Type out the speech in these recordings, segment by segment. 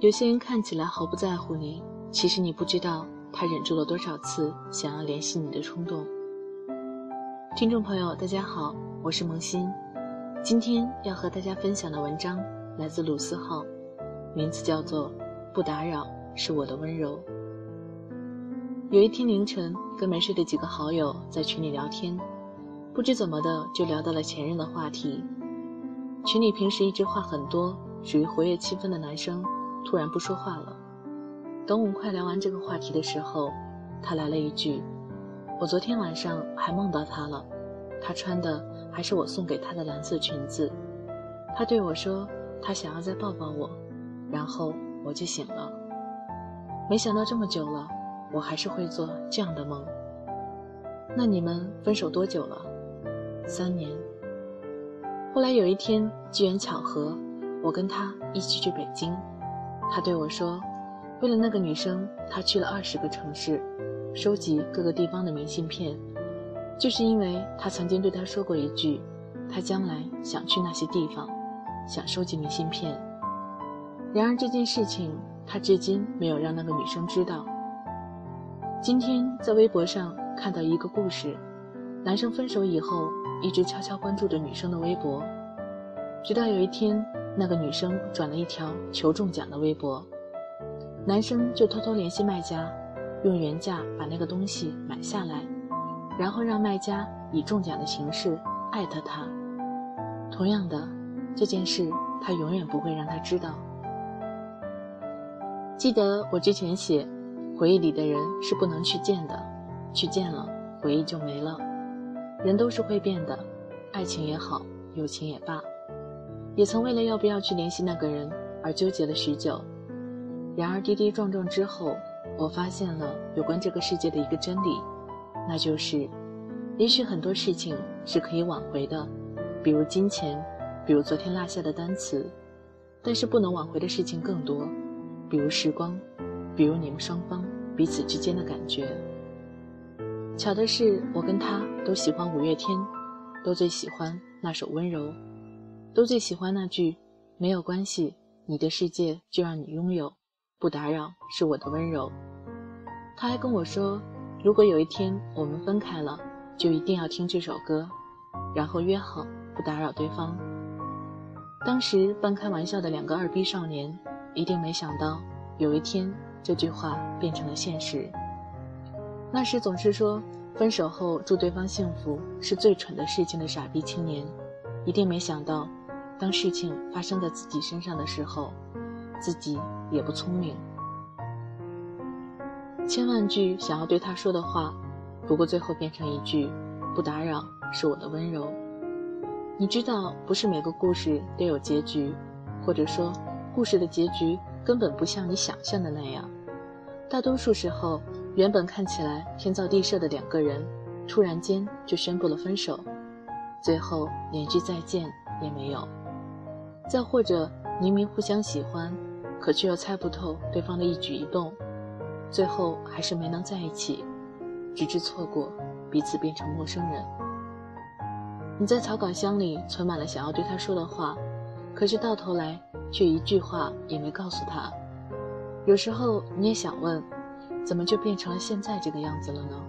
有些人看起来毫不在乎你，其实你不知道他忍住了多少次想要联系你的冲动。听众朋友，大家好，我是萌新，今天要和大家分享的文章来自鲁思浩，名字叫做《不打扰是我的温柔》。有一天凌晨，跟没睡的几个好友在群里聊天，不知怎么的就聊到了前任的话题。群里平时一直话很多、属于活跃气氛的男生。突然不说话了。等我们快聊完这个话题的时候，他来了一句：“我昨天晚上还梦到他了，他穿的还是我送给他的蓝色裙子。他对我说，他想要再抱抱我，然后我就醒了。没想到这么久了，我还是会做这样的梦。那你们分手多久了？三年。后来有一天机缘巧合，我跟他一起去北京。”他对我说：“为了那个女生，他去了二十个城市，收集各个地方的明信片，就是因为他曾经对他说过一句，他将来想去那些地方，想收集明信片。然而这件事情，他至今没有让那个女生知道。今天在微博上看到一个故事，男生分手以后，一直悄悄关注着女生的微博，直到有一天。”那个女生转了一条求中奖的微博，男生就偷偷联系卖家，用原价把那个东西买下来，然后让卖家以中奖的形式艾特他。同样的，这件事他永远不会让他知道。记得我之前写，回忆里的人是不能去见的，去见了回忆就没了。人都是会变的，爱情也好，友情也罢。也曾为了要不要去联系那个人而纠结了许久，然而跌跌撞撞之后，我发现了有关这个世界的一个真理，那就是，也许很多事情是可以挽回的，比如金钱，比如昨天落下的单词，但是不能挽回的事情更多，比如时光，比如你们双方彼此之间的感觉。巧的是，我跟他都喜欢五月天，都最喜欢那首《温柔》。都最喜欢那句“没有关系，你的世界就让你拥有，不打扰是我的温柔。”他还跟我说，如果有一天我们分开了，就一定要听这首歌，然后约好不打扰对方。当时半开玩笑的两个二逼少年，一定没想到有一天这句话变成了现实。那时总是说分手后祝对方幸福是最蠢的事情的傻逼青年，一定没想到。当事情发生在自己身上的时候，自己也不聪明。千万句想要对他说的话，不过最后变成一句“不打扰是我的温柔”。你知道，不是每个故事都有结局，或者说，故事的结局根本不像你想象的那样。大多数时候，原本看起来天造地设的两个人，突然间就宣布了分手，最后连句再见也没有。再或者，明明互相喜欢，可却又猜不透对方的一举一动，最后还是没能在一起，直至错过，彼此变成陌生人。你在草稿箱里存满了想要对他说的话，可是到头来却一句话也没告诉他。有时候你也想问，怎么就变成了现在这个样子了呢？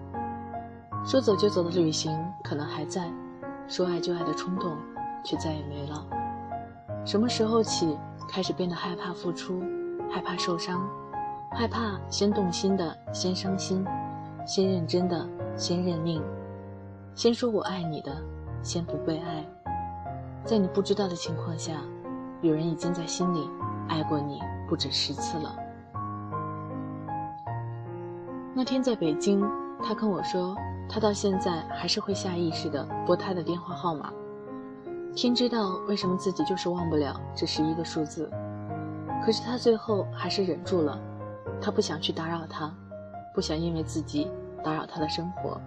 说走就走的旅行可能还在，说爱就爱的冲动却再也没了。什么时候起开始变得害怕付出，害怕受伤，害怕先动心的先伤心，先认真的先认命，先说我爱你的先不被爱，在你不知道的情况下，有人已经在心里爱过你不止十次了。那天在北京，他跟我说，他到现在还是会下意识的拨他的电话号码。天知道为什么自己就是忘不了这十一个数字，可是他最后还是忍住了。他不想去打扰他，不想因为自己打扰他的生活，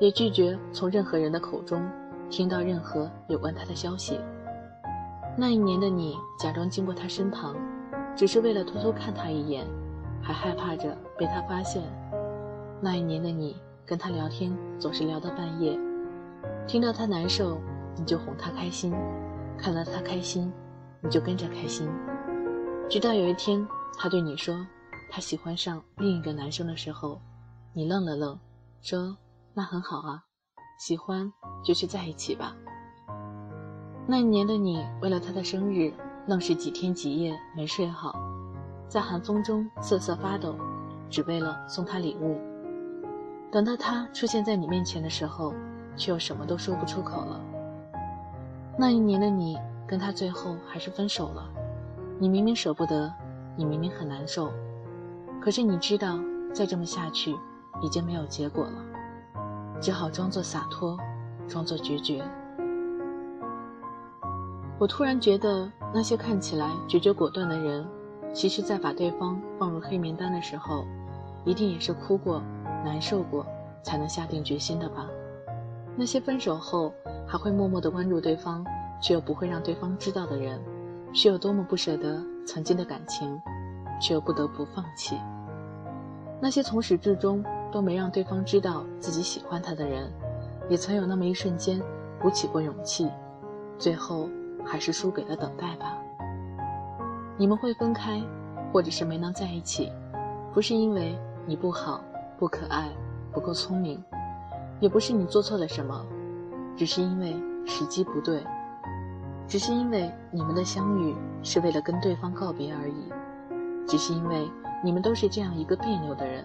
也拒绝从任何人的口中听到任何有关他的消息。那一年的你假装经过他身旁，只是为了偷偷看他一眼，还害怕着被他发现。那一年的你跟他聊天总是聊到半夜，听到他难受。你就哄他开心，看到他开心，你就跟着开心。直到有一天，他对你说他喜欢上另一个男生的时候，你愣了愣，说：“那很好啊，喜欢就去在一起吧。”那一年的你，为了他的生日，愣是几天几夜没睡好，在寒风中瑟瑟发抖，只为了送他礼物。等到他出现在你面前的时候，却又什么都说不出口了。那一年的你，跟他最后还是分手了。你明明舍不得，你明明很难受，可是你知道，再这么下去，已经没有结果了，只好装作洒脱，装作决绝。我突然觉得，那些看起来决绝果断的人，其实，在把对方放入黑名单的时候，一定也是哭过、难受过，才能下定决心的吧。那些分手后还会默默的关注对方，却又不会让对方知道的人，是有多么不舍得曾经的感情，却又不得不放弃。那些从始至终都没让对方知道自己喜欢他的人，也曾有那么一瞬间鼓起过勇气，最后。还是输给了等待吧。你们会分开，或者是没能在一起，不是因为你不好、不可爱、不够聪明，也不是你做错了什么，只是因为时机不对，只是因为你们的相遇是为了跟对方告别而已，只是因为你们都是这样一个别扭的人，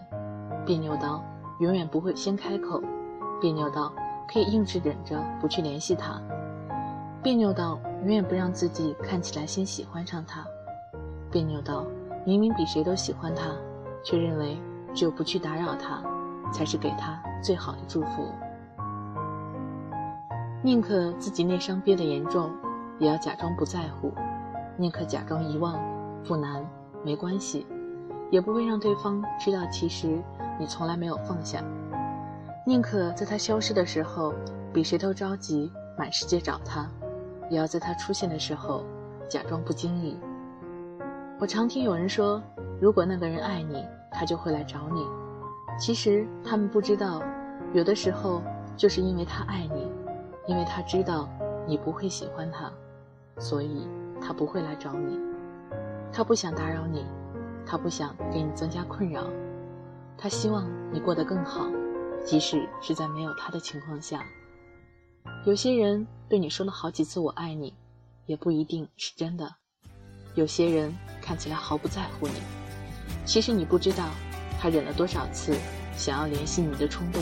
别扭到永远不会先开口，别扭到可以硬是忍着不去联系他。别扭到永远不让自己看起来先喜欢上他，别扭到明明比谁都喜欢他，却认为只有不去打扰他，才是给他最好的祝福。宁可自己内伤憋得严重，也要假装不在乎；宁可假装遗忘，不难，没关系，也不会让对方知道其实你从来没有放下。宁可在他消失的时候，比谁都着急，满世界找他。也要在他出现的时候，假装不经意。我常听有人说，如果那个人爱你，他就会来找你。其实他们不知道，有的时候就是因为他爱你，因为他知道你不会喜欢他，所以他不会来找你。他不想打扰你，他不想给你增加困扰，他希望你过得更好，即使是在没有他的情况下。有些人对你说了好几次“我爱你”，也不一定是真的。有些人看起来毫不在乎你，其实你不知道，他忍了多少次想要联系你的冲动。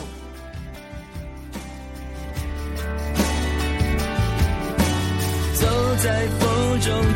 走在风中，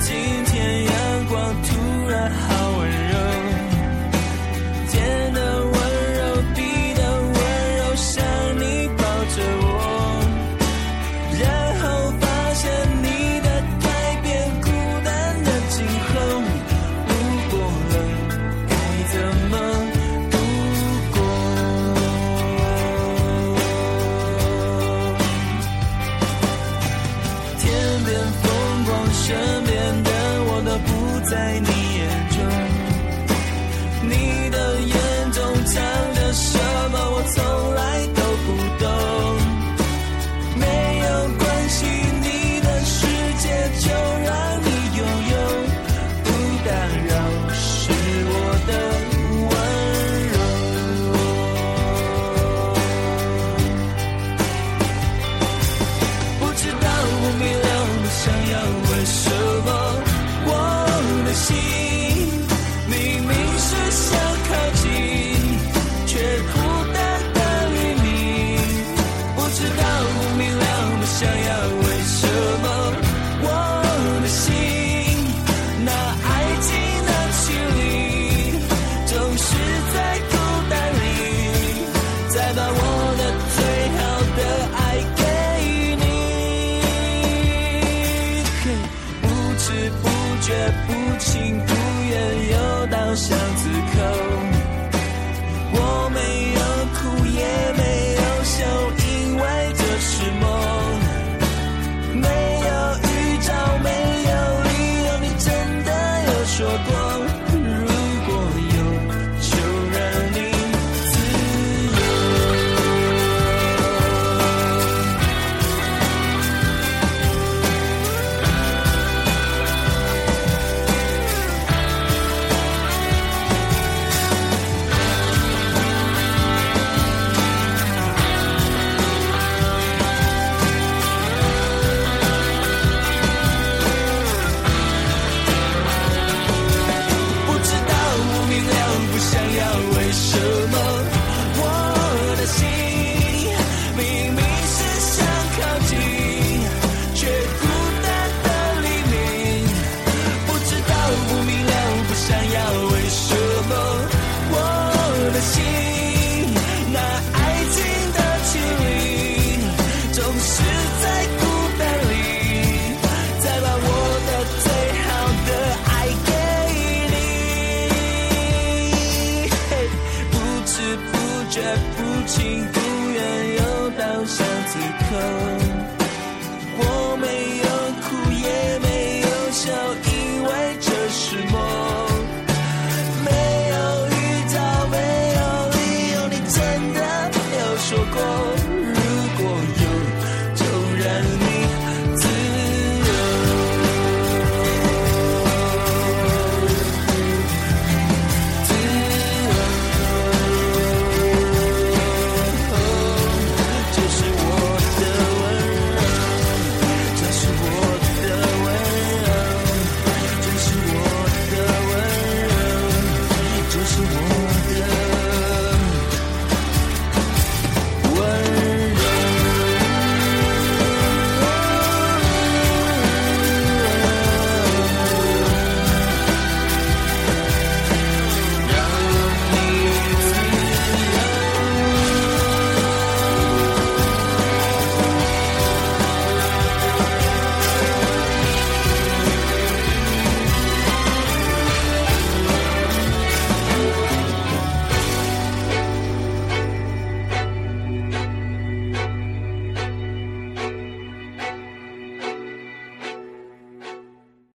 巷子说过。